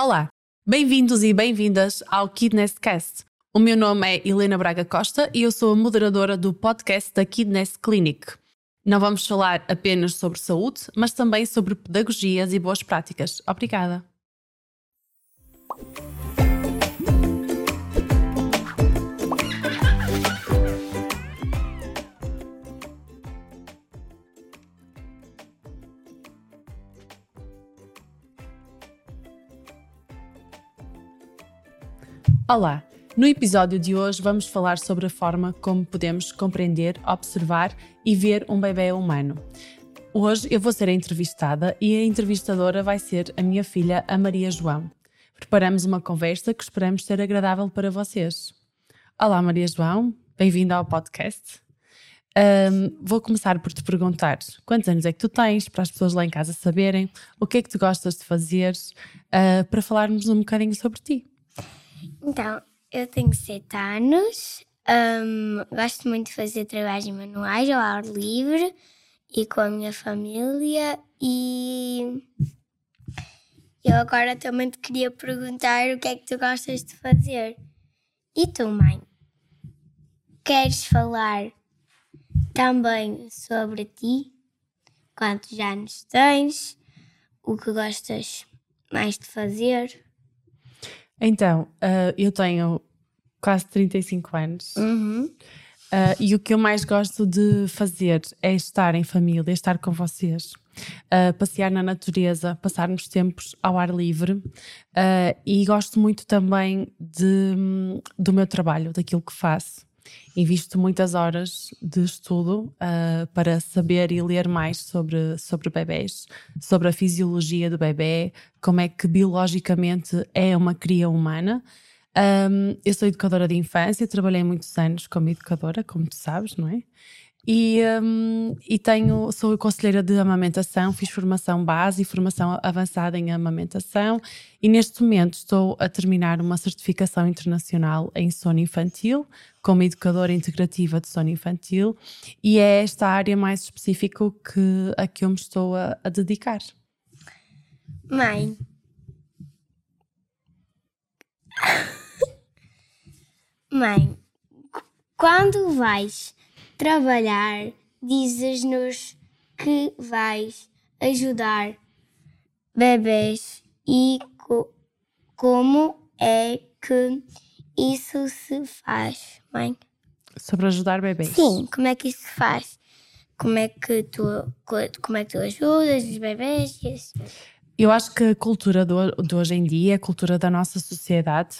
Olá, bem-vindos e bem-vindas ao Kidness Cast. O meu nome é Helena Braga Costa e eu sou a moderadora do podcast da Kidness Clinic. Não vamos falar apenas sobre saúde, mas também sobre pedagogias e boas práticas. Obrigada. Olá! No episódio de hoje vamos falar sobre a forma como podemos compreender, observar e ver um bebê humano. Hoje eu vou ser entrevistada e a entrevistadora vai ser a minha filha, a Maria João. Preparamos uma conversa que esperamos ser agradável para vocês. Olá, Maria João, bem-vinda ao podcast. Um, vou começar por te perguntar quantos anos é que tu tens, para as pessoas lá em casa saberem, o que é que tu gostas de fazer, uh, para falarmos um bocadinho sobre ti. Então, eu tenho sete anos, um, gosto muito de fazer trabalhos manuais ao ar livre e com a minha família e eu agora também te queria perguntar o que é que tu gostas de fazer. E tu, mãe? Queres falar também sobre ti? Quantos anos tens? O que gostas mais de fazer? Então, uh, eu tenho quase 35 anos. Uhum. Uh, e o que eu mais gosto de fazer é estar em família, estar com vocês, uh, passear na natureza, passarmos tempos ao ar livre. e gosto muito também de, do meu trabalho, daquilo que faço. Invisto muitas horas de estudo uh, para saber e ler mais sobre, sobre bebés, sobre a fisiologia do bebê, como é que biologicamente é uma cria humana. Um, eu sou educadora de infância, trabalhei muitos anos como educadora, como tu sabes, não é? E, um, e tenho, sou conselheira de amamentação, fiz formação base e formação avançada em amamentação e neste momento estou a terminar uma certificação internacional em sono infantil, como educadora integrativa de sono infantil e é esta área mais específica que, a que eu me estou a, a dedicar. Mãe. Mãe, quando vais trabalhar, dizes-nos que vais ajudar bebês e co como é que isso se faz, mãe? Sobre ajudar bebês? Sim, como é que isso se faz? Como é que tu, como é que tu ajudas os bebês? Eu acho que a cultura do, de hoje em dia, a cultura da nossa sociedade,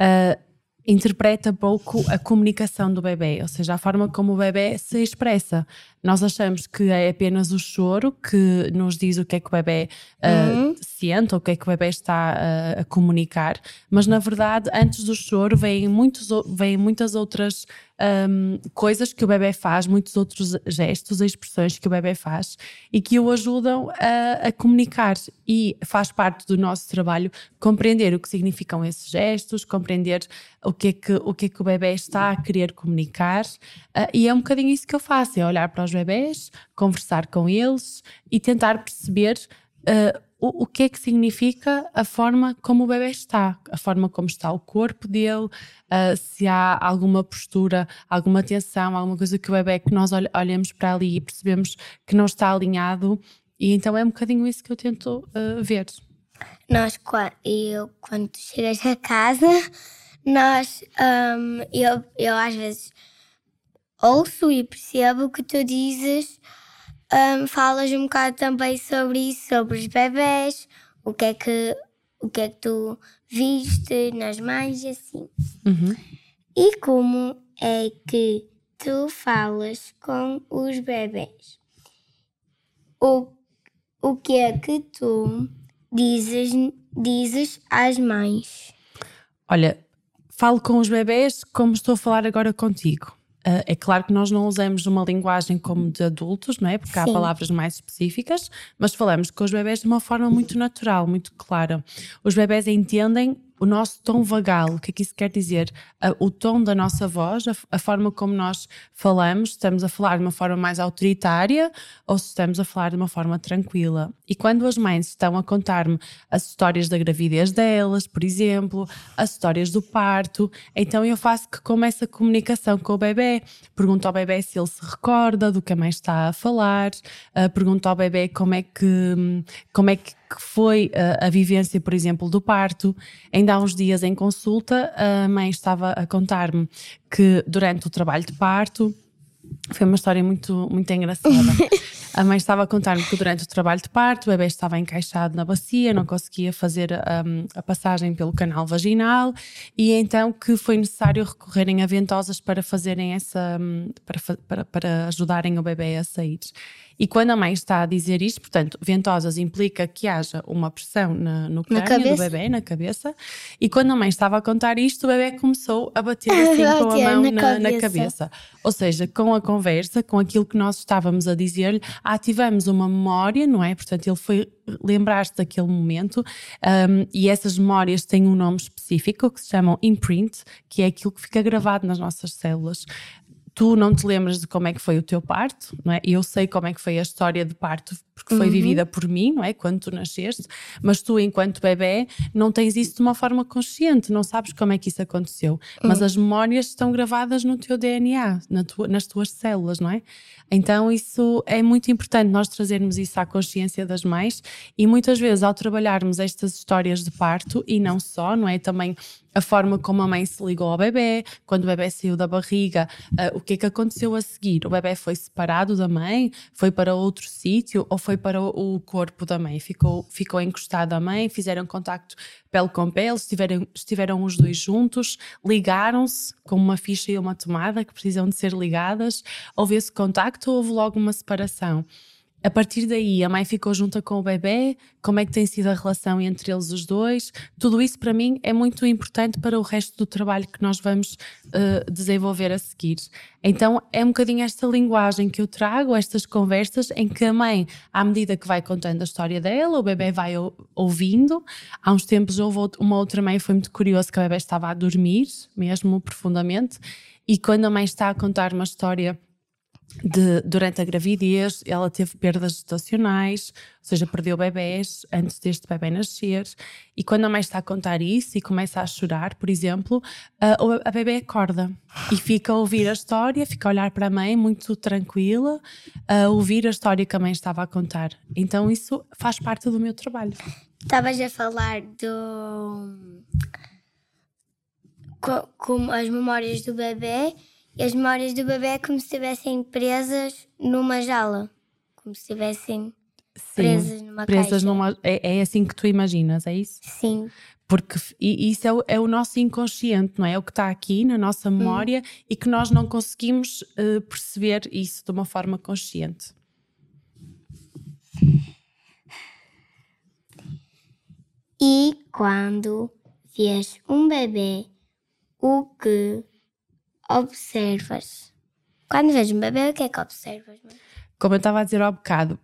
uh, interpreta pouco a comunicação do bebê, ou seja, a forma como o bebê se expressa. Nós achamos que é apenas o choro que nos diz o que é que o bebê uh, uhum. sente, ou o que é que o bebê está uh, a comunicar, mas na verdade, antes do choro, vêm, muitos, vêm muitas outras um, coisas que o bebê faz, muitos outros gestos, expressões que o bebê faz e que o ajudam a, a comunicar. E faz parte do nosso trabalho compreender o que significam esses gestos, compreender o que é que o, que é que o bebê está a querer comunicar. Uh, e é um bocadinho isso que eu faço: é olhar para os bebés, conversar com eles e tentar perceber. Uh, o, o, que é que significa a forma como o bebê está, a forma como está o corpo dele, uh, se há alguma postura, alguma tensão, alguma coisa que o bebê que nós olhamos para ali e percebemos que não está alinhado. E então é um bocadinho isso que eu tento uh, ver. Nós, eu, quando chegas a casa, nós, um, eu, eu às vezes ouço e percebo o que tu dizes, um, falas um bocado também sobre isso, sobre os bebés, o que é que, o que, é que tu viste nas mães e assim. Uhum. E como é que tu falas com os bebés? O, o que é que tu dizes, dizes às mães? Olha, falo com os bebés como estou a falar agora contigo. Uh, é claro que nós não usamos uma linguagem como de adultos, não é? Porque há Sim. palavras mais específicas, mas falamos com os bebés de uma forma muito natural, muito clara. Os bebés entendem o nosso tom vagal. O que é que isso quer dizer? o tom da nossa voz, a, a, forma como nós falamos, estamos a falar de uma forma mais autoritária ou se estamos a falar de uma forma tranquila. E quando as mães estão a contar-me as histórias da gravidez delas, por exemplo, as histórias do parto, então eu faço que como essa comunicação com o bebê, pergunto ao bebê se ele se recorda do que a mãe está a falar, uh, pergunto ao bebê como é que, como é que foi a, a vivência, por exemplo, do parto. Ainda há uns dias em consulta, a mãe estava a contar-me que durante o trabalho de parto, foi uma história muito, muito engraçada. A mãe estava a contar-me que durante o trabalho de parto o bebê estava encaixado na bacia, não conseguia fazer um, a passagem pelo canal vaginal e então que foi necessário recorrerem a ventosas para fazerem essa um, para, para, para ajudarem o bebê a sair. E quando a mãe está a dizer isto, portanto, ventosas implica que haja uma pressão na, no crânio do bebê, na cabeça, e quando a mãe estava a contar isto, o bebê começou a bater assim com a mão na, na, cabeça. na, cabeça. Ou seja, com a conversa, com aquilo que nós estávamos a dizer-lhe, ativamos uma memória, não é? Portanto, ele foi lembrar-se daquele momento um, e essas memórias têm um nome específico que se chamam imprint, que é aquilo que fica gravado nas nossas células tu não te lembras de como é que foi o teu parto, não é? Eu sei como é que foi a história de parto porque foi uhum. vivida por mim, não é? Quando tu nasceste, mas tu, enquanto bebê, não tens isso de uma forma consciente, não sabes como é que isso aconteceu. Uhum. Mas as memórias estão gravadas no teu DNA, na tua, nas tuas células, não é? Então, isso é muito importante nós trazermos isso à consciência das mães e muitas vezes, ao trabalharmos estas histórias de parto, e não só, não é? Também a forma como a mãe se ligou ao bebê, quando o bebê saiu da barriga, uh, o que é que aconteceu a seguir? O bebê foi separado da mãe, foi para outro sítio ou foi para o corpo da mãe? Ficou, ficou encostado à mãe, fizeram contacto pele com pele, estiveram, estiveram os dois juntos, ligaram-se com uma ficha e uma tomada que precisam de ser ligadas, houve esse contacto ou houve logo uma separação? A partir daí, a mãe ficou junta com o bebê, como é que tem sido a relação entre eles os dois? Tudo isso para mim é muito importante para o resto do trabalho que nós vamos uh, desenvolver a seguir. Então é um bocadinho esta linguagem que eu trago, estas conversas em que a mãe, à medida que vai contando a história dela, o bebê vai ouvindo. Há uns tempos houve uma outra mãe, foi muito curioso que a bebê estava a dormir, mesmo profundamente, e quando a mãe está a contar uma história de, durante a gravidez, ela teve perdas gestacionais, ou seja, perdeu bebés antes deste bebê nascer. E quando a mãe está a contar isso e começa a chorar, por exemplo, a, a bebê acorda e fica a ouvir a história, fica a olhar para a mãe muito tranquila, a ouvir a história que a mãe estava a contar. Então, isso faz parte do meu trabalho. Estavas a falar do. como as memórias do bebê e as memórias do bebê é como se estivessem presas numa jaula. Como se estivessem presas numa presas caixa. Numa, é, é assim que tu imaginas, é isso? Sim. Porque isso é o, é o, nosso inconsciente, não é? É o que está aqui na nossa hum. memória hum. e que nós não conseguimos uh, perceber isso de uma forma consciente. E quando vês um bebê, o que observas? Quando vês um bebê, o que é que observas? Como eu estava a dizer há bocado,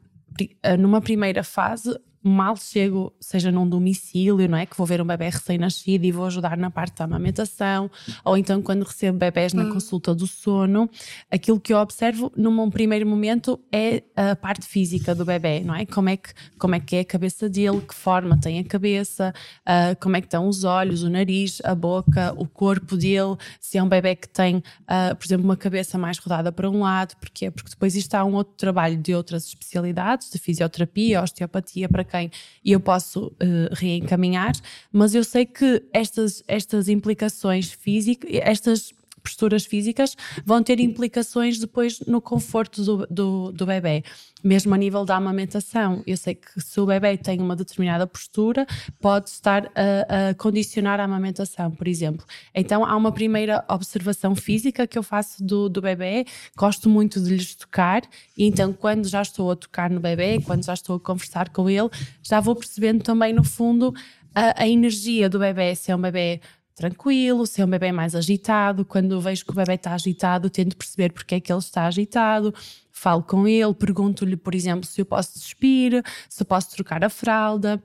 eh, numa primeira fase, mal chego, seja num domicílio, não é? Que vou ver um bebê recém-nascido e vou ajudar na parte da amamentação, ou então quando recebo bebés na hum. consulta do sono, aquilo que eu observo num primeiro momento é a parte física do bebê, não é? Como é que, como é, que é a cabeça dele, que forma tem a cabeça, uh, como é que estão os olhos, o nariz, a boca, o corpo dele, se é um bebê que tem, uh, por exemplo, uma cabeça mais rodada para um lado, porque Porque depois isto há um outro trabalho de outras especialidades, de fisioterapia, osteopatia, para quem eu posso uh, reencaminhar, mas eu sei que estas, estas implicações físicas, estas posturas físicas vão ter implicações depois no conforto do, do, do bebê. Mesmo a nível da amamentação, eu sei que se o bebê tem uma determinada postura, pode estar a, a, condicionar a amamentação, por exemplo. Então há uma primeira observação física que eu faço do, do bebê, gosto muito de lhes tocar, e então quando já estou a tocar no bebê, quando já estou a conversar com ele, já vou percebendo também no fundo a, a energia do bebê, se é um bebê tranquilo, se é um bebê mais agitado, quando vejo que o bebê está agitado, tento perceber porque é que ele está agitado, falo com ele, pergunto-lhe, por exemplo, se eu posso despir, se posso trocar a fralda.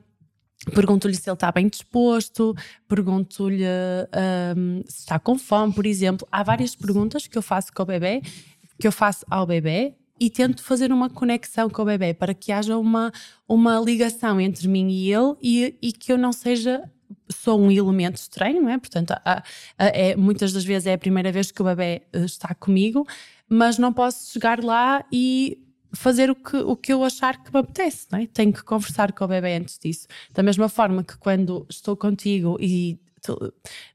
Pergunto-lhe se ele está bem disposto, pergunto-lhe um, se está com fome, por exemplo. Há várias perguntas que eu faço com o bebê, que eu faço ao bebê e tento fazer uma conexão com o bebê para que haja uma, uma ligação entre mim e ele e, e que eu não seja só um elemento estranho, não é? Portanto, é, muitas das vezes é a primeira vez que o bebê eh, está comigo, mas não posso chegar lá e fazer o que, o que eu achar que me apetece, não é? Tenho que conversar com o bebê antes disso. Da mesma forma que quando estou contigo e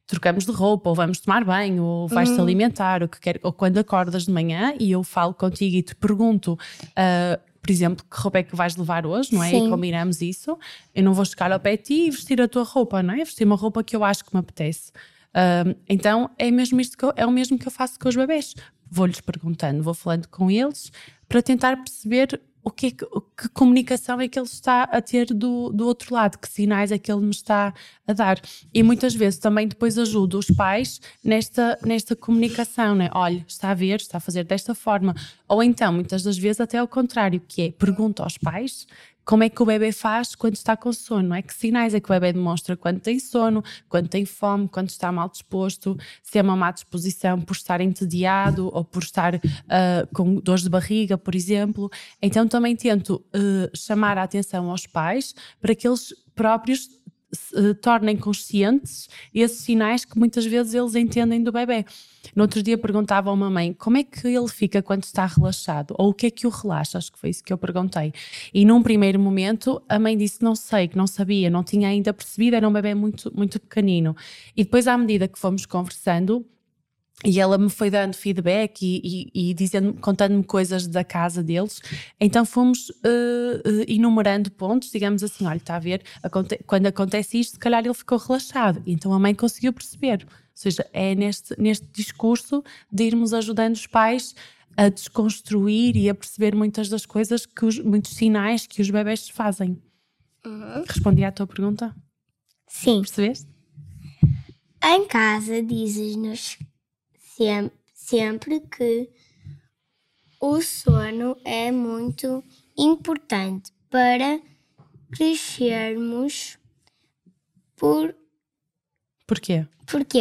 trocamos de roupa, ou vamos tomar banho, ou vais-te uhum. alimentar, ou, que quer, ou quando acordas de manhã e eu falo contigo e te pergunto, uh, por exemplo, que roupa é que vais levar hoje, não é? Sim. E combinamos isso, eu não vou chegar ao pé de ti e vestir a tua roupa, não é? Vestir uma roupa que eu acho que me apetece. Uh, então é mesmo isto que eu, é o mesmo que eu faço com os bebés. Vou-lhes perguntando, vou falando com eles para tentar perceber o que, que, que, comunicação é que ele está a ter do, do outro lado, que sinais é que ele me está a dar. E muitas vezes também depois ajudo os pais nesta, nesta comunicação, né? Olha, está a ver, está a fazer desta forma. Ou então, muitas das vezes, até ao contrário, que é pergunta aos pais como é que o bebê faz quando está com sono, não é? Que sinais é que o bebê demonstra quando tem sono, quando tem fome, quando está mal disposto, se é uma má disposição por estar entediado ou por estar uh, com dores de barriga, por exemplo. Então também tento uh, chamar a atenção aos pais para que eles próprios se tornem conscientes esses sinais que muitas vezes eles entendem do bebê. No outro dia perguntava a uma mãe como é que ele fica quando está relaxado ou o que é que o relaxa, acho que foi isso que eu perguntei. E num primeiro momento a mãe disse não sei, que não sabia, não tinha ainda percebido, era um bebê muito, muito pequenino. E depois à medida que fomos conversando, e ela me foi dando feedback e, e, e dizendo, contando-me coisas da casa deles. Então fomos uh, uh, enumerando pontos, digamos assim, olha, está a ver, aconte quando acontece isto, se calhar ele ficou relaxado. Então a mãe conseguiu perceber. Ou seja, é neste, neste discurso de irmos ajudando os pais a desconstruir e a perceber muitas das coisas, que os, muitos sinais que os bebés fazem. Uhum. Respondi à tua pergunta? Sim. Percebeste? Em casa dizes-nos sempre, que o sono é muito importante para crescermos por Porquê? Porquê?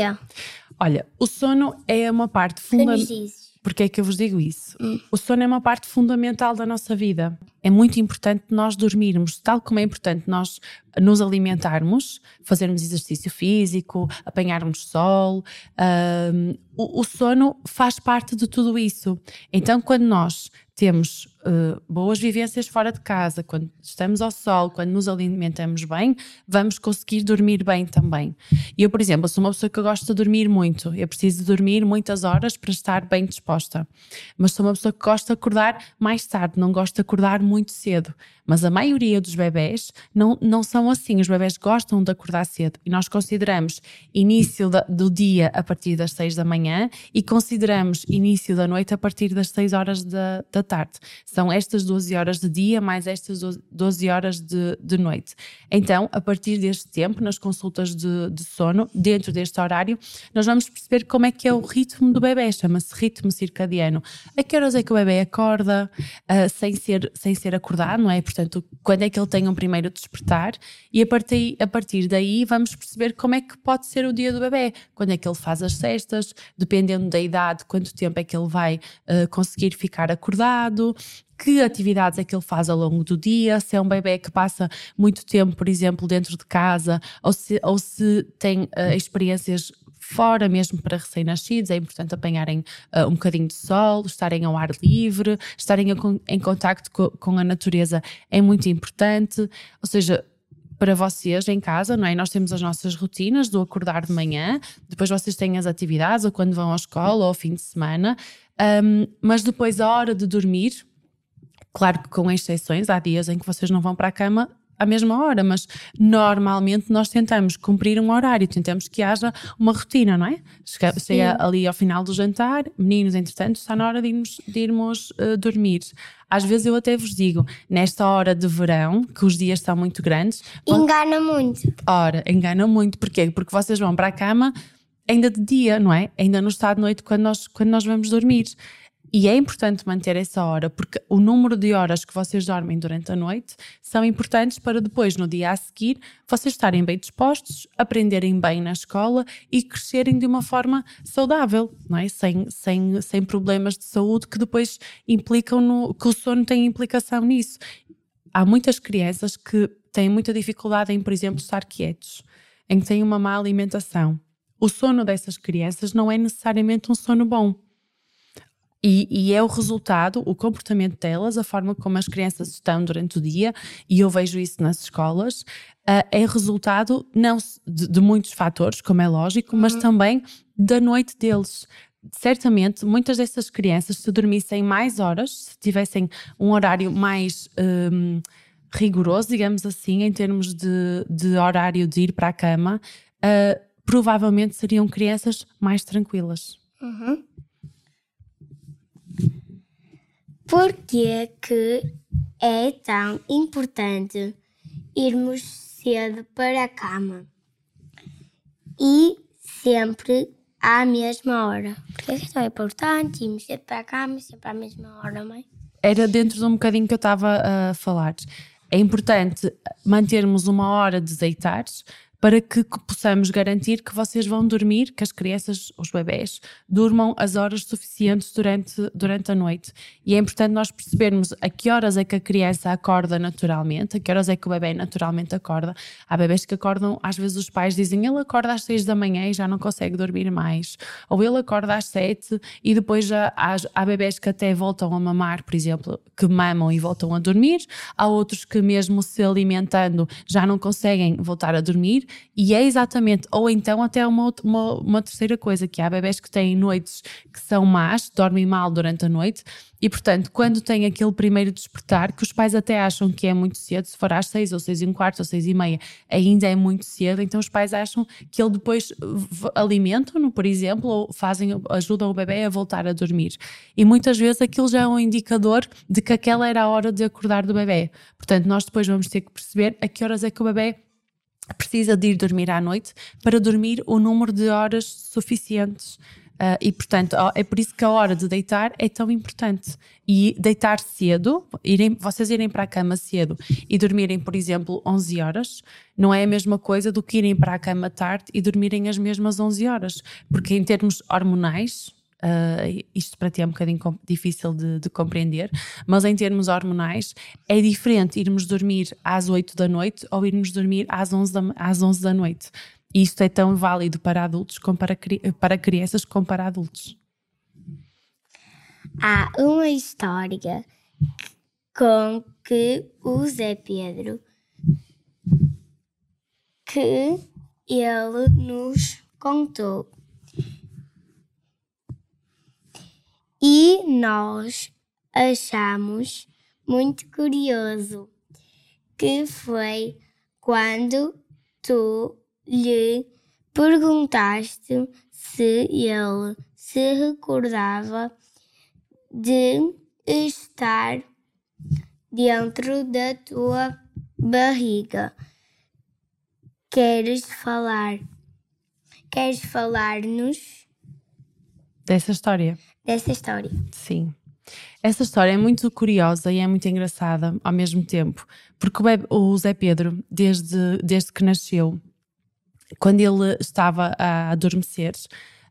Olha, o sono é uma parte fundamental. Porquê é que eu vos digo isso? Hum. O sono é uma parte fundamental da nossa vida. É muito importante nós dormirmos, tal como é importante nós nos alimentarmos, fazermos exercício físico, apanharmos sol. Um, o, o sono faz parte de tudo isso. Então, quando nós temos uh, boas vivências fora de casa, quando estamos ao sol, quando nos alimentamos bem, vamos conseguir dormir bem também. Eu, por exemplo, sou uma pessoa que gosta de dormir muito. Eu preciso dormir muitas horas para estar bem disposta. Mas sou uma pessoa que gosta de acordar mais tarde, não gosto de acordar muito cedo. Mas a maioria dos bebés não, não são assim. Os bebés gostam de acordar cedo e nós consideramos início do dia a partir das 6 da manhã e consideramos início da noite a partir das 6 horas da, da tarde. São estas 12 horas de dia mais estas 12 horas de, de noite. Então, a partir deste tempo, nas consultas de, de sono, dentro deste horário, nós vamos perceber como é que é o ritmo do bebê, chama-se ritmo circadiano. A que horas é que o bebê acorda uh, sem, ser, sem ser acordado, não é? Portanto, quando é que ele tem um primeiro despertar e a partir, a partir daí vamos perceber como é que pode ser o dia do bebê, quando é que ele faz as cestas, dependendo da idade, quanto tempo é que ele vai uh, conseguir ficar acordado, que atividades é que ele faz ao longo do dia, se é um bebê que passa muito tempo, por exemplo, dentro de casa, ou se, ou se tem uh, experiências fora mesmo para recém-nascidos, é importante apanharem uh, um bocadinho de sol, estarem ao ar livre, estarem em contacto co, com a natureza é muito importante, ou seja, para vocês em casa, não é? Nós temos as nossas rotinas do acordar de manhã, depois vocês têm as atividades, ou quando vão à escola, ou ao fim de semana, um, mas depois a hora de dormir, claro que com exceções, há dias em que vocês não vão para a cama à mesma hora, mas normalmente nós tentamos cumprir um horário, tentamos que haja uma rotina, não é? Chega, chega ali ao final do jantar, meninos, entretanto, está na hora de irmos, de irmos uh, dormir. Às vezes eu até vos digo, nesta hora de verão, que os dias são muito grandes. Engana muito. Ora, engana muito. Porquê? Porque vocês vão para a cama ainda de dia, não é? Ainda no estado de noite quando nós, quando nós vamos dormir. E é importante manter essa hora, porque o número de horas que vocês dormem durante a noite são importantes para depois, no dia a seguir, vocês estarem bem dispostos, aprenderem bem na escola e crescerem de uma forma saudável, não é? Sem, sem, sem problemas de saúde que depois implicam no. que o sono tem implicação nisso. Há muitas crianças que têm muita dificuldade em, por exemplo, estar quietos, em que têm uma má alimentação. O sono dessas crianças não é necessariamente um sono bom. E, e, é o resultado, o comportamento delas, a forma como as crianças estão durante o dia, e eu vejo isso nas escolas, uh, é resultado não de, de, muitos fatores, como é lógico, mas uhum. também da noite deles. Certamente, muitas dessas crianças, se dormissem mais horas, se tivessem um horário mais um, rigoroso, digamos assim, em termos de, de, horário de ir para a cama, uh, provavelmente seriam crianças mais tranquilas. Uhum. Por que que é tão importante irmos cedo para a cama e sempre à mesma hora? Porque é tão importante irmos cedo para a cama sempre à mesma hora, mãe? Era dentro de um bocadinho que eu estava a falar. É importante mantermos uma hora de deitar para que possamos garantir que vocês vão dormir, que as crianças, os bebés, durmam as horas suficientes durante, durante a noite. E é importante nós percebermos a que horas é que a criança acorda naturalmente, a que horas é que o bebê naturalmente acorda. Há bebés que acordam, às vezes os pais dizem ele acorda às seis da manhã e já não consegue dormir mais. Ou ele acorda às sete e depois já há, há bebés que até voltam a mamar, por exemplo, que mamam e voltam a dormir. Há outros que mesmo se alimentando já não conseguem voltar a dormir e é exatamente, ou então até uma, uma, uma terceira coisa, que há bebés que têm noites que são más, dormem mal durante a noite, e portanto, quando tem aquele primeiro despertar, que os pais até acham que é muito cedo, se for às seis ou seis e um quarto ou seis e meia, ainda é muito cedo, então os pais acham que ele depois alimentam-no, por exemplo, ou fazem, ajudam o bebê a voltar a dormir. E muitas vezes aquilo já é um indicador de que aquela era a hora de acordar do bebê. Portanto, nós depois vamos ter que perceber a que horas é que o bebê precisa de ir dormir à noite para dormir o número de horas suficientes. Uh, e portanto, é por isso que a hora de deitar é tão importante. E deitar cedo, irem, vocês irem para a cama cedo e dormirem, por exemplo, 11 horas, não é a mesma coisa do que irem para a cama tarde e dormirem as mesmas 11 horas. Porque em termos hormonais, Uh, isto para ti é um bocadinho difícil de, de, compreender, mas em termos hormonais é diferente irmos dormir às 8 da noite ou irmos dormir às 11 da, às 11 da noite. E isto é tão válido para adultos como para, para crianças como para adultos. Há uma história com que o Zé Pedro que ele nos contou e nós achamos muito curioso que foi quando tu lhe perguntaste se ele se recordava de estar dentro da tua barriga. Queres falar? Queres falar-nos dessa história? Dessa história. Sim. Essa história é muito curiosa e é muito engraçada ao mesmo tempo, porque o, Zé Pedro, desde, desde que nasceu, quando ele estava a adormecer,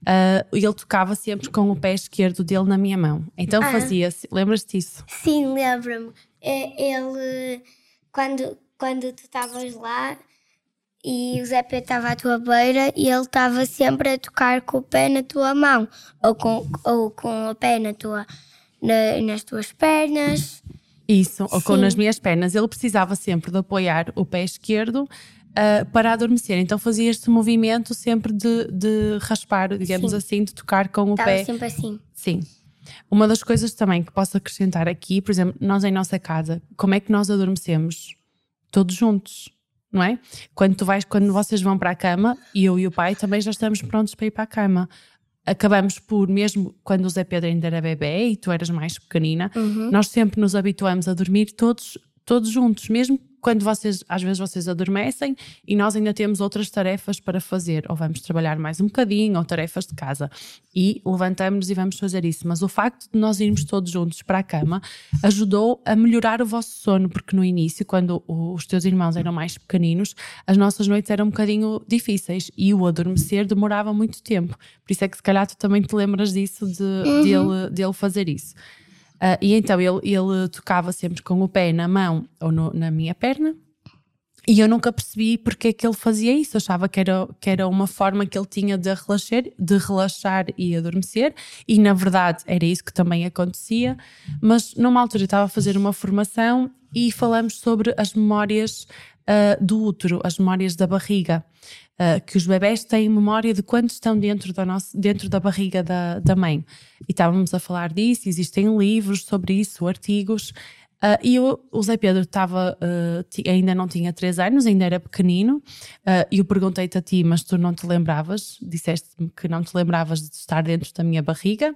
uh, ele tocava sempre com o pé esquerdo dele na minha mão. Então ah. fazia-se. Lembras-te disso? Sim, lembro-me. É, ele, quando, quando tu estavas lá, e o Zé Pedro estava à tua beira e ele estava sempre a tocar com o pé na tua mão ou com, ou com o pé na tua, na, nas tuas pernas. Isso, ou com nas minhas pernas. Ele precisava sempre de apoiar o pé esquerdo uh, para adormecer. Então fazia este movimento sempre de, de raspar, digamos Sim. assim, de tocar com o Estava pé. sempre assim. Sim. Uma das coisas também que posso acrescentar aqui, por exemplo, nós em nossa casa, como é que nós adormecemos? Todos juntos não é? Quando tu vais, quando vocês vão para a cama, e eu e o pai também já estamos prontos para ir para a cama. Acabamos por, mesmo quando o Zé Pedro ainda era bebê e tu eras mais pequenina, uhum. nós sempre nos habituamos a dormir todos, todos juntos, mesmo quando vocês, às vezes vocês adormecem e nós ainda temos outras tarefas para fazer, ou vamos trabalhar mais um bocadinho, ou tarefas de casa, e levantamos e vamos fazer isso. Mas o facto de nós irmos todos juntos para a cama ajudou a melhorar o vosso sono, porque no início, quando os teus irmãos eram mais pequeninos, as nossas noites eram um bocadinho difíceis e o adormecer demorava muito tempo. Por isso é que se calhar tu também te lembras disso, de, uhum. dele, dele fazer isso. Uh, e então ele, ele tocava sempre com o pé na mão ou no, na minha perna. E eu nunca percebi porque é que ele fazia isso. Eu achava que era, que era uma forma que ele tinha de relaxar, de relaxar e adormecer, e na verdade era isso que também acontecia. Mas numa altura eu estava a fazer uma formação e falamos sobre as memórias uh, do útero, as memórias da barriga. Uh, que os bebés têm memória de quando estão dentro da, nossa, dentro da barriga da, da mãe. E estávamos a falar disso, existem livros sobre isso, artigos, Uh, e eu, o Zé Pedro estava, uh, ainda não tinha 3 anos, ainda era pequenino, uh, e eu perguntei-te a ti, mas tu não te lembravas, disseste-me que não te lembravas de estar dentro da minha barriga.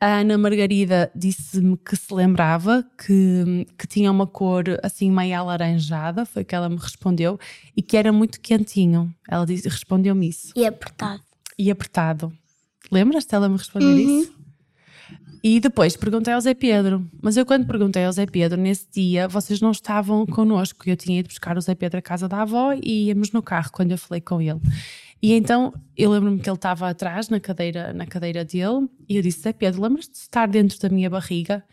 A Ana Margarida disse-me que se lembrava, que, que tinha uma cor assim meio alaranjada, foi que ela me respondeu, e que era muito quentinho. Ela respondeu-me isso. E apertado. E apertado. Lembras-te ela me responder uhum. isso? E depois perguntei ao Zé Pedro, mas eu quando perguntei ao Zé Pedro, nesse dia, vocês não estavam connosco. Eu tinha ido buscar o Zé Pedro à casa da avó e íamos no carro quando eu falei com ele. E então eu lembro-me que ele estava atrás na cadeira, na cadeira dele e eu disse: Zé Pedro, lembras-te de estar dentro da minha barriga?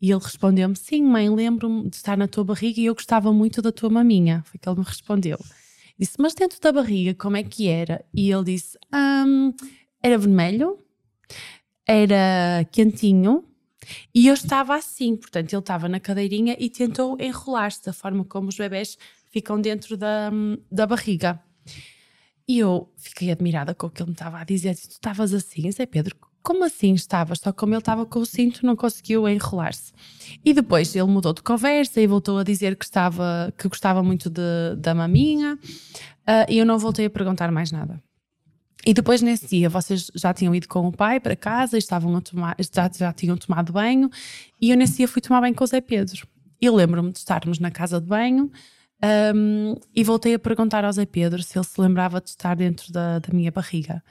E ele respondeu-me: Sim, mãe, lembro-me de estar na tua barriga e eu gostava muito da tua maminha. Foi que ele me respondeu. Disse: Mas dentro da barriga, como é que era? E ele disse: um, Era vermelho, era quentinho e eu estava assim, portanto, ele estava na cadeirinha e tentou enrolar-se da forma como os bebés ficam dentro da, da barriga. E eu fiquei admirada com o que ele me estava a dizer. Tu estavas assim, Zé Pedro, como assim estavas? Só como ele estava com o cinto, não conseguiu enrolar-se. E depois ele mudou de conversa e voltou a dizer que, estava, que gostava muito de, da maminha. Uh, e eu não voltei a perguntar mais nada. E depois nesse dia vocês já tinham ido com o pai para casa, estavam a tomar, já, já tinham tomado banho, e eu nesse dia fui tomar banho com o Zé Pedro. E lembro-me de estarmos na casa de banho um, e voltei a perguntar ao Zé Pedro se ele se lembrava de estar dentro da, da minha barriga.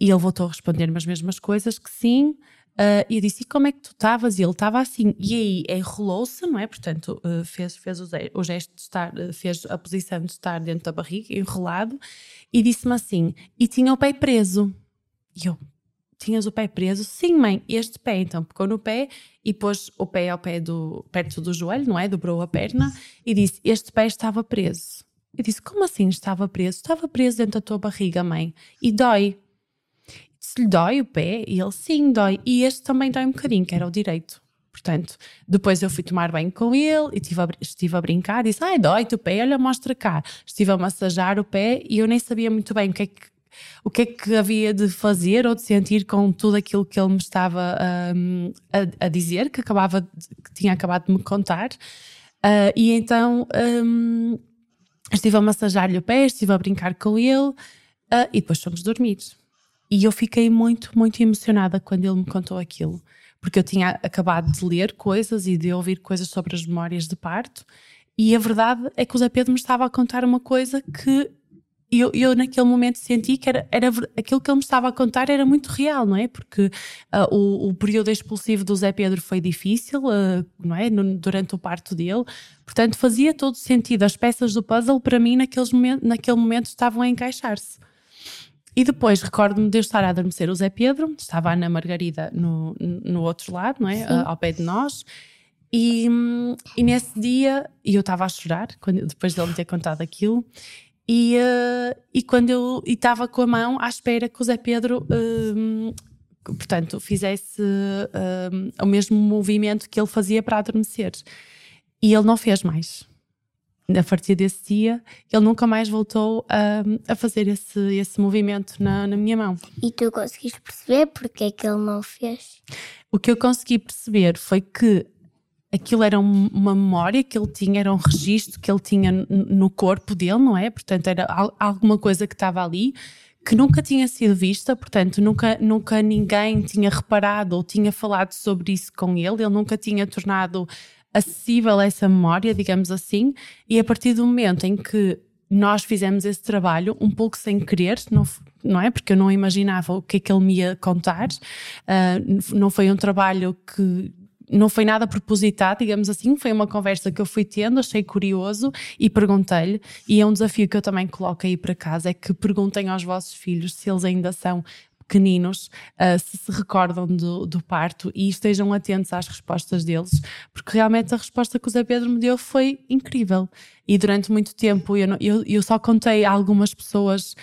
E ele voltou a responder-me as mesmas coisas, que sim. Uh, e eu disse, e como é que tu estavas? E ele estava assim. E aí enrolou-se, não é? Portanto, uh, fez, fez o, o, gesto de estar, uh, fez a posição de estar dentro da barriga, enrolado, e disse-me assim, e tinha o pé preso. E eu, tinhas o pé preso? Sim, mãe, este pé. Então pegou no pé e pôs o pé ao pé do, perto do joelho, não é? Dobrou a perna e disse, este pé estava preso. Eu disse, como assim estava preso? Estava preso dentro da tua barriga, mãe. E dói se lhe dói o pé, e ele sim dói, e este também dói um bocadinho, que era o direito. Portanto, depois eu fui tomar banho com ele e estive a, estive a brincar, disse: Ai, dói-te o pé, olha, mostra cá. Estive a massajar o pé e eu nem sabia muito bem o que é que, o que, é que havia de fazer ou de sentir com tudo aquilo que ele me estava um, a, a, dizer, que, acabava de, que tinha acabado de me contar. Uh, e então um, estive a massajar-lhe o pé, estive a brincar com ele uh, e depois fomos dormir. E eu fiquei muito, muito emocionada quando ele me contou aquilo, porque eu tinha acabado de ler coisas e de ouvir coisas sobre as memórias de parto, e a verdade é que o Zé Pedro me estava a contar uma coisa que eu, eu naquele momento senti que era, era aquilo que ele me estava a contar era muito real, não é? Porque uh, o, o, período expulsivo do Zé Pedro foi difícil, uh, não é? No, durante o parto dele, portanto fazia todo sentido. As peças do puzzle para mim naqueles moment, naquele momento estavam a encaixar-se. E depois recordo-me de eu estar a adormecer o Zé Pedro, estava a Ana Margarida no, no outro lado, não é? Uh, ao pé de nós. E, e nesse dia, e eu estava a chorar, quando, depois dele me ter contado aquilo, e, uh, e quando eu estava com a mão à espera que o Zé Pedro, uh, portanto, fizesse o mesmo movimento que ele fazia para adormecer. E ele não fez mais a partir desse dia, ele nunca mais voltou a, a fazer esse, esse movimento na, na minha mão. E tu conseguiste perceber porque é que ele não fez? O que eu consegui perceber foi que aquilo era uma memória que ele tinha, era um registro que ele tinha no corpo dele, não é? Portanto, era alguma coisa que estava ali que nunca tinha sido vista, portanto, nunca, nunca ninguém tinha reparado ou tinha falado sobre isso com ele, ele nunca tinha tornado acessível essa memória, digamos assim, e a partir do momento em que nós fizemos esse trabalho um pouco sem querer, não, não é? Porque eu não imaginava o que é que ele me ia contar. Uh, não foi um trabalho que não foi nada propositado, digamos assim, foi uma conversa que eu fui tendo, achei curioso e perguntei-lhe. E é um desafio que eu também coloco aí para casa: é que perguntem aos vossos filhos se eles ainda são pequeninos uh, se se recordam do, do, parto e estejam atentos às respostas deles, porque realmente a resposta que o Zé Pedro me deu foi incrível. E durante muito tempo eu, eu, eu só contei a algumas pessoas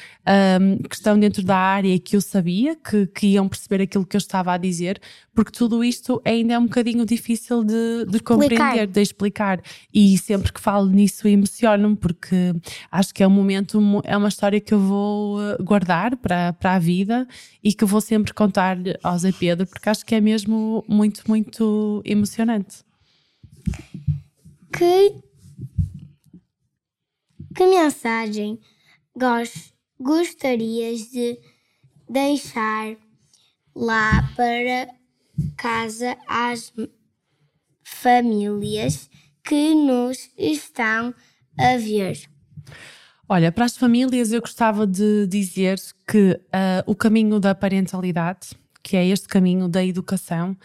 um, que estão dentro da área que eu sabia que, que iam perceber aquilo que eu estava a dizer, porque tudo isto ainda é um bocadinho difícil de, de compreender, de explicar. E sempre que falo nisso emociono-me, porque acho que é um momento, é uma história que eu vou eh, guardar para, para a vida e que vou sempre contar-lhe ao Zé Pedro, porque acho que é mesmo muito, muito emocionante. Que que mensagem gostarias de deixar lá para casa às famílias que nos estão a ver? Olha, para as famílias eu gostava de dizer que uh, o caminho da parentalidade, que é este caminho da educação,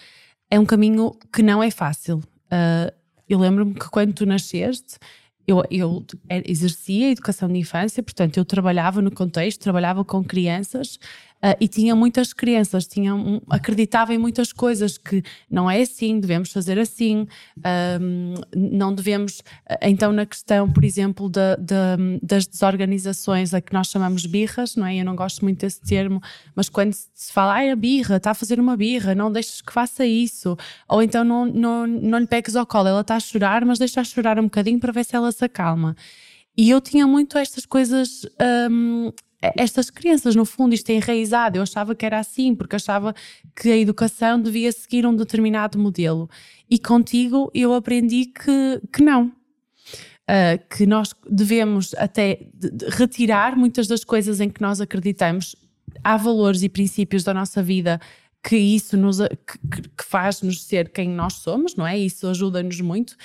é um caminho que não é fácil. Uh, eu lembro-me que quando tu nasceste, eu, eu exercia educação de infância, portanto, eu trabalhava no contexto, trabalhava com crianças Uh, e tinha muitas crenças, tinha um, acreditava em muitas coisas que não é assim, devemos fazer assim, um, não devemos. Então, na questão, por exemplo, da, da, das desorganizações, a que nós chamamos birras, não é? Eu não gosto muito desse termo, mas quando se fala, ai, a birra, está a fazer uma birra, não deixes que faça isso, ou então não, não, não lhe pegues ao colo, ela está a chorar, mas deixa-a chorar um bocadinho para ver se ela se acalma. E eu tinha muito estas coisas estas crianças, no fundo, isto é enraizado. Eu achava que era assim, porque achava que a educação devia seguir um determinado modelo. E contigo eu aprendi que, que não. Uh, que nós devemos até retirar muitas das coisas em que nós acreditamos. Há valores e princípios da nossa vida que isso nos que, que faz-nos ser quem nós somos, não é? Isso ajuda-nos muito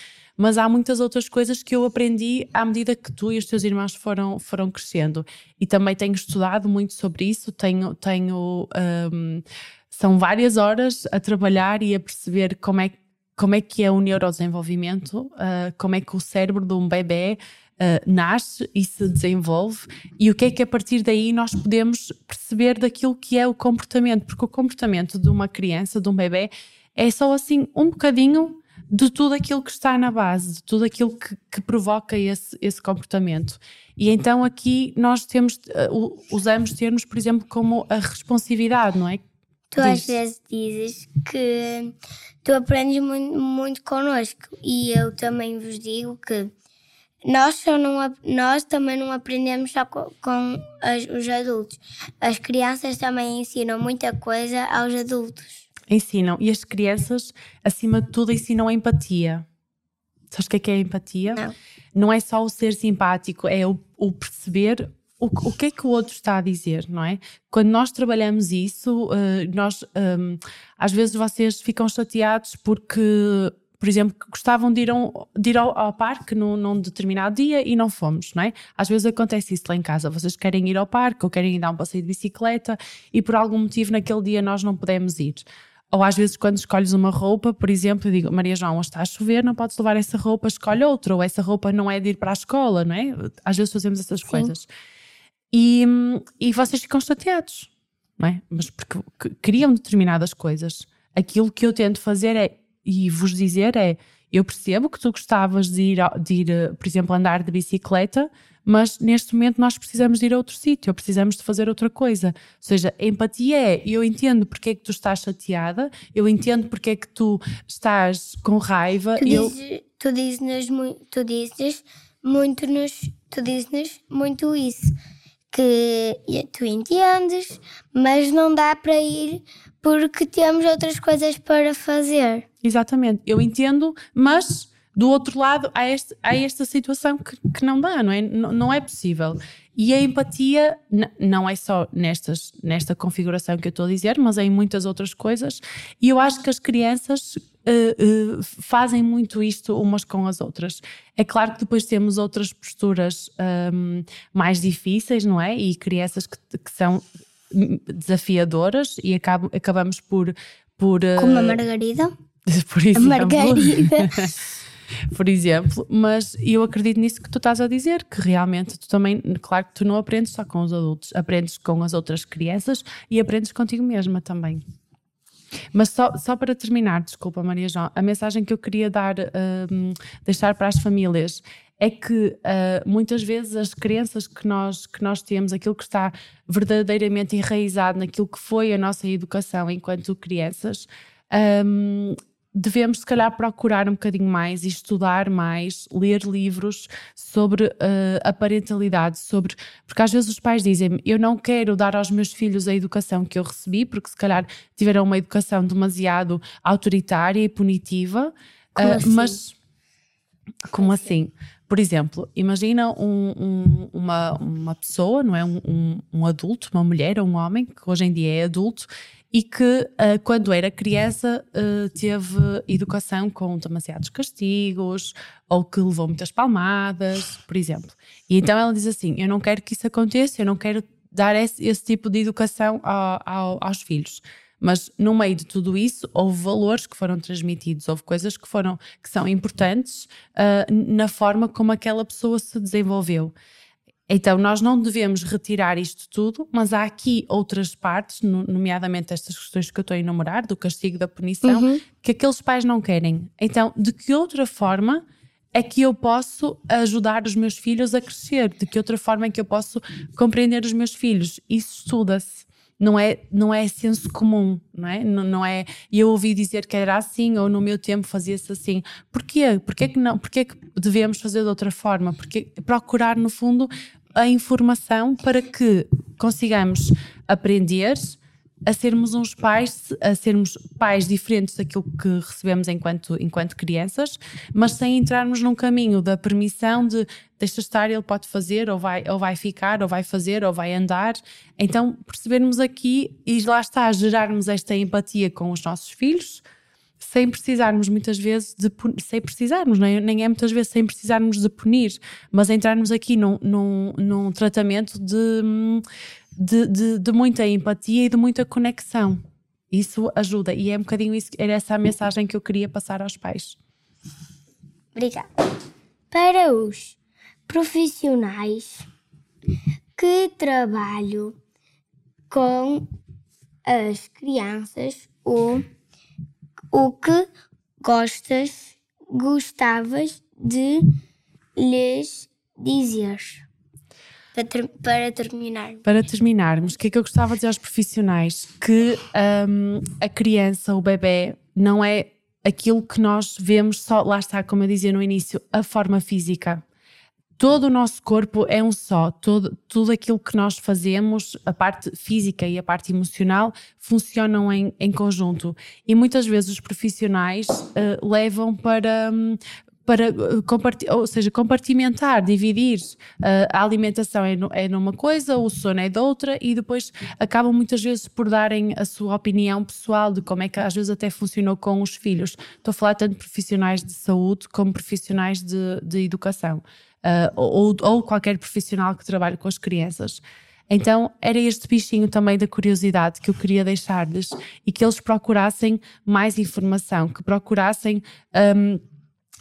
mas há muitas outras coisas que eu aprendi à medida que tu e os teus irmãos foram, foram crescendo. E também tenho estudado muito sobre isso, tenho. tenho um, são várias horas a trabalhar e a perceber como é, como é que é o neurodesenvolvimento, uh, como é que o cérebro de um bebê uh, nasce e se desenvolve e o que é que a partir daí nós podemos perceber daquilo que é o comportamento, porque o comportamento de uma criança, de um bebê, é só assim um bocadinho de tudo aquilo que está na base, de tudo aquilo que, que provoca esse, esse comportamento. E então aqui nós temos, uh, usamos termos, por exemplo, como a responsividade, não é? Tu às vezes dizes que tu aprendes muito, muito connosco e eu também vos digo que nós, só não, nós também não aprendemos só com, com as, os adultos. As crianças também ensinam muita coisa aos adultos ensinam. E as crianças, acima de tudo, ensinam a empatia. Sabes o que é, que é empatia? Não. Não é só o ser simpático, é o, o perceber o, o, que é que o outro está a dizer, não é? Quando nós trabalhamos isso, uh, nós um, às vezes vocês ficam chateados porque, por exemplo, gostavam de ir, um, de ir ao, ao, parque num, num, determinado dia e não fomos, não é? Às vezes acontece isso lá em casa, vocês querem ir ao parque ou querem ir dar um passeio de bicicleta e por algum motivo naquele dia nós não podemos ir. Ou às vezes, quando escolhes uma roupa, por exemplo, eu digo, Maria João, está a chover, não podes levar essa roupa, escolhe outra. Ou essa roupa não é de ir para a escola, não é? Às vezes fazemos essas Sim. coisas. E, e vocês ficam chateados, não é? Mas porque queriam determinadas coisas. Aquilo que eu tento fazer é, e vos dizer é, eu percebo que tu gostavas de ir, de ir por exemplo, andar de bicicleta, mas neste momento nós precisamos de ir a outro sítio, precisamos de fazer outra coisa. Ou seja, empatia é, eu entendo porque é que tu estás chateada, eu entendo porque é que tu estás com raiva. Tu eu... dizes, tu dizes, tu dizes muito nos, tu dizes muito isso, que tu entendes, mas não dá para ir porque temos outras coisas para fazer. Exatamente, eu entendo, mas do outro lado, há, este, há esta situação que, que não dá, não é? Não, não é possível. E a empatia não é só nestas, nesta configuração que eu estou a dizer, mas é em muitas outras coisas. E eu acho que as crianças uh, uh, fazem muito isto umas com as outras. É claro que depois temos outras posturas um, mais difíceis, não é? E crianças que, que são desafiadoras e acabamos por. por Como a Margarida? Por exemplo. A Margarida. por exemplo, mas eu acredito nisso que tu estás a dizer, que realmente tu também, claro que tu não aprendes só com os adultos, aprendes com as outras crianças e aprendes contigo mesma também. Mas só, só para terminar, desculpa Maria João, a mensagem que eu queria dar, um, deixar para as famílias é que uh, muitas vezes as crenças que nós, que nós temos, aquilo que está verdadeiramente enraizado naquilo que foi a nossa educação enquanto crianças, um, devemos, se calhar, procurar um bocadinho mais e estudar mais, ler livros sobre uh, a parentalidade, sobre. Porque às vezes os pais dizem eu não quero dar aos meus filhos a educação que eu recebi, porque se calhar tiveram uma educação demasiado autoritária e punitiva, como uh, assim? mas. Como assim? Por exemplo, imagina um, um, uma, uma pessoa, não é? Um, um, adulto, uma mulher ou um homem, que hoje em dia é adulto, e que uh, quando era criança uh, teve educação com demasiados castigos ou que levou muitas palmadas, por exemplo. E então ela diz assim: Eu não quero que isso aconteça, eu não quero dar esse, esse tipo de educação ao, ao, aos filhos. Mas no meio de tudo isso houve valores que foram transmitidos, houve coisas que foram que são importantes uh, na forma como aquela pessoa se desenvolveu. Então, nós não devemos retirar isto tudo, mas há aqui outras partes, nomeadamente estas questões que eu estou a enumerar, do castigo, da punição, uhum. que aqueles pais não querem. Então, de que outra forma é que eu posso ajudar os meus filhos a crescer? De que outra forma é que eu posso compreender os meus filhos? Isso estuda-se. Não é, não é senso comum, não é? Não, não é. Eu ouvi dizer que era assim ou no meu tempo fazia-se assim. Porquê? Porquê que não? Porquê que devemos fazer de outra forma? Porque procurar no fundo a informação para que consigamos aprender a sermos uns pais, a sermos pais diferentes daquilo que recebemos enquanto, enquanto crianças, mas sem entrarmos num caminho da permissão de deixa estar, ele pode fazer, ou vai, ou vai ficar, ou vai fazer, ou vai andar. Então, percebermos aqui e lá está, gerarmos esta empatia com os nossos filhos, sem precisarmos muitas vezes de sem precisarmos, nem, nem é muitas vezes sem precisarmos de punir, mas entrarmos aqui num, num, num tratamento de, de, de, de, muita empatia e de muita conexão. Isso ajuda e é um bocadinho isso, era essa a mensagem que eu queria passar aos pais. Obrigada. Para os profissionais que trabalham com as crianças ou o que gostas, gostavas de lhes dizer? Para, ter, para terminar. Para terminarmos, o que é que eu gostava de dizer aos profissionais? Que um, a criança, o bebê, não é aquilo que nós vemos só, lá está, como eu dizia no início, a forma física todo o nosso corpo é um só, todo, tudo aquilo que nós fazemos, a parte física e a parte emocional, funcionam em, em conjunto. E muitas vezes os profissionais uh, levam para. Um, para eh, ou seja, compartimentar, dividir. Uh, a alimentação é, no, é numa coisa, o sono é de outra, e depois acabam muitas vezes por darem a sua opinião pessoal de como é que às vezes até funcionou com os filhos. Estou a falar tanto de profissionais de saúde como profissionais de, de educação uh, ou, ou qualquer profissional que trabalhe com as crianças. Então era este bichinho também da curiosidade que eu queria deixar-lhes e que eles procurassem mais informação, que procurassem um,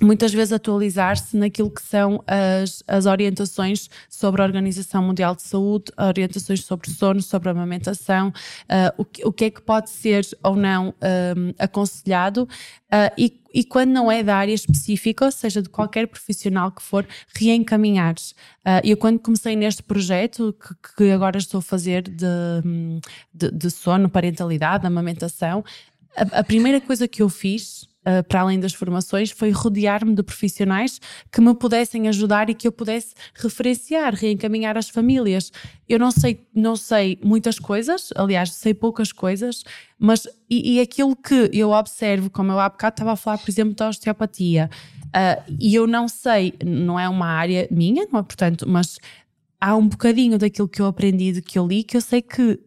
muitas vezes atualizar-se naquilo que são as, as orientações sobre a Organização Mundial de Saúde, orientações sobre sono, sobre amamentação, uh, o, que, o que é que pode ser ou não um, aconselhado uh, e, e quando não é da área específica, ou seja, de qualquer profissional que for, reencaminhar. Uh, eu quando comecei neste projeto, que, que agora estou a fazer de, de, de sono, parentalidade, amamentação, a, a primeira coisa que eu fiz uh, para além das formações, foi rodear-me de profissionais que me pudessem ajudar e que eu pudesse referenciar, reencaminhar as famílias. Eu não sei, não sei muitas coisas, aliás, sei poucas coisas, mas e, e aquilo que eu observo, como eu há bocado estava a falar, por exemplo, da osteopatia, uh, e eu não sei, não é uma área minha, não é? Portanto, mas há um bocadinho daquilo que eu aprendi, do que eu li, que eu sei que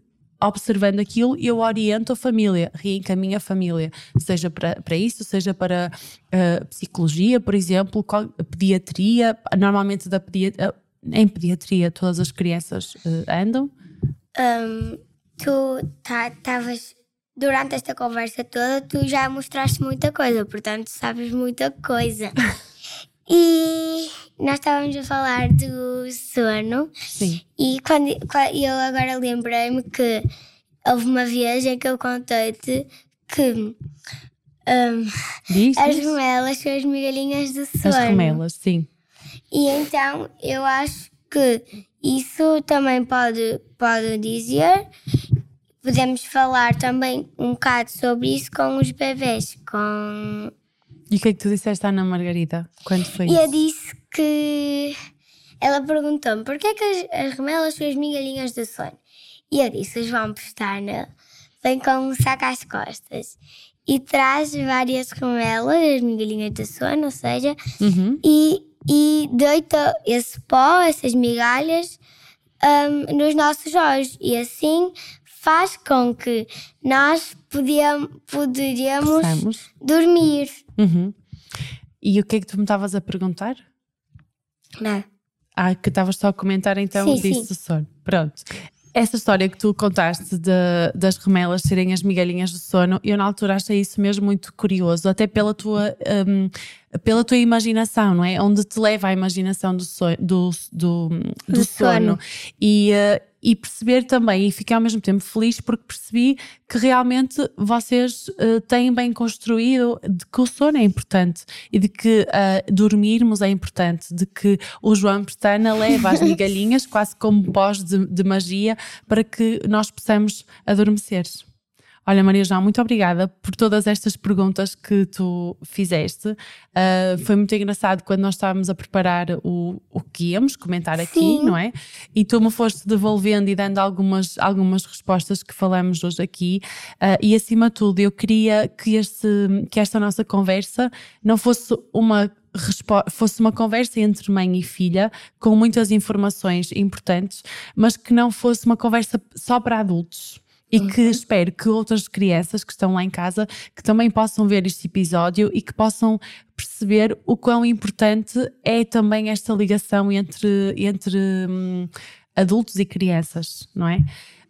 observando aquilo, eu oriento a família, reencaminho a família, seja para, para isso, seja para uh, psicologia, por exemplo, pediatria, normalmente da pediatria, em pediatria todas as crianças uh, andam. Um, tu estavas tá, durante esta conversa toda, tu já mostraste muita coisa, portanto sabes muita coisa. e nós estávamos a falar do sono. Sim. E quando, eu agora lembrei-me que houve uma viagem que eu contei-te que um, diz, as remelas são as migalhinhas do sono. As remelas, sim. E então eu acho que isso também pode, pode dizer podemos falar também um bocado sobre isso com os bebés, com... E o que é que tu disseste à Ana Margarida? Quando foi e? Eu disse que... Ela perguntou-me porquê é que as, as remelas são as migalhinhas do sono? E eu disse, os vão postar nele. Vem com um saco às costas e traz várias remelas, as migalhinhas do sono, ou seja, uhum. e, e deita esse pó, essas migalhas, um, nos nossos olhos. E assim faz com que nós podíamos, poderíamos dormir. Uhum. E o que é que tu me estavas a perguntar? Não. Ah, que estavas só a comentar então sim, disso sim. Pronto. Essa história que tu contaste de, das remelas serem as migalhinhas do sono, eu na altura achei isso mesmo muito curioso, até pela tua, um, pela tua imaginação, não é? Onde te leva a imaginação do, do, do, do, do sono. sono. E, uh, e perceber também, e fiquei ao mesmo tempo feliz porque percebi que realmente vocês uh, têm bem construído de que o sono é importante e de que uh, dormirmos é importante, de que o João Pestana leva as migalhinhas quase como pós de, de magia para que nós possamos adormecer. Olha, Maria João, muito obrigada por todas estas perguntas que tu fizeste. Uh, foi muito engraçado quando nós estávamos a preparar o, o que íamos comentar aqui, Sim. não é? E tu me foste devolvendo e dando algumas, algumas respostas que falamos hoje aqui. Uh, e acima de tudo, eu queria que, este, que esta nossa conversa não fosse uma fosse uma conversa entre mãe e filha com muitas informações importantes, mas que não fosse uma conversa só para adultos e que uhum. espero que outras crianças que estão lá em casa que também possam ver este episódio e que possam perceber o quão importante é também esta ligação entre, entre hum, adultos e crianças, não é?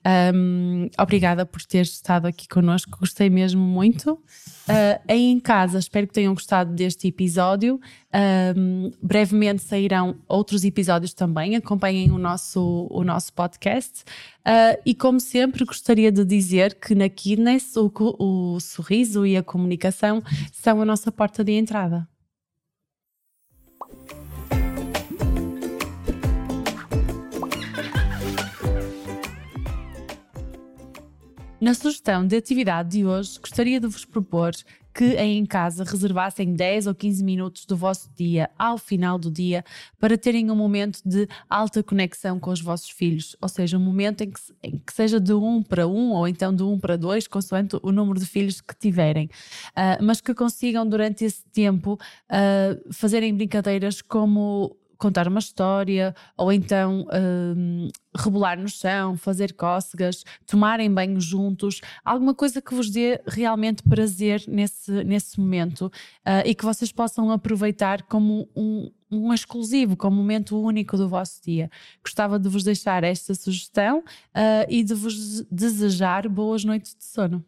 Um, obrigada por teres estado aqui connosco, gostei mesmo muito. Uh, aí em casa, espero que tenham gostado deste episódio. Um, brevemente sairão outros episódios também, acompanhem o nosso, o nosso podcast. Uh, e como sempre, gostaria de dizer que na Kidness o, o sorriso e a comunicação são a nossa porta de entrada. Na sugestão de atividade de hoje, gostaria de vos propor que em casa reservassem 10 ou 15 minutos do vosso dia ao final do dia para terem um momento de alta conexão com os vossos filhos, ou seja, um momento em que, em que seja de um para um ou então de um para dois, consoante o número de filhos que tiverem, uh, mas que consigam durante esse tempo uh, fazerem brincadeiras como contar uma história, ou então um, rebolar no chão, fazer cócegas, tomarem banho juntos, alguma coisa que vos dê realmente prazer nesse, nesse momento uh, e que vocês possam aproveitar como um, um exclusivo, como um momento único do vosso dia. Gostava de vos deixar esta sugestão uh, e de vos desejar boas noites de sono.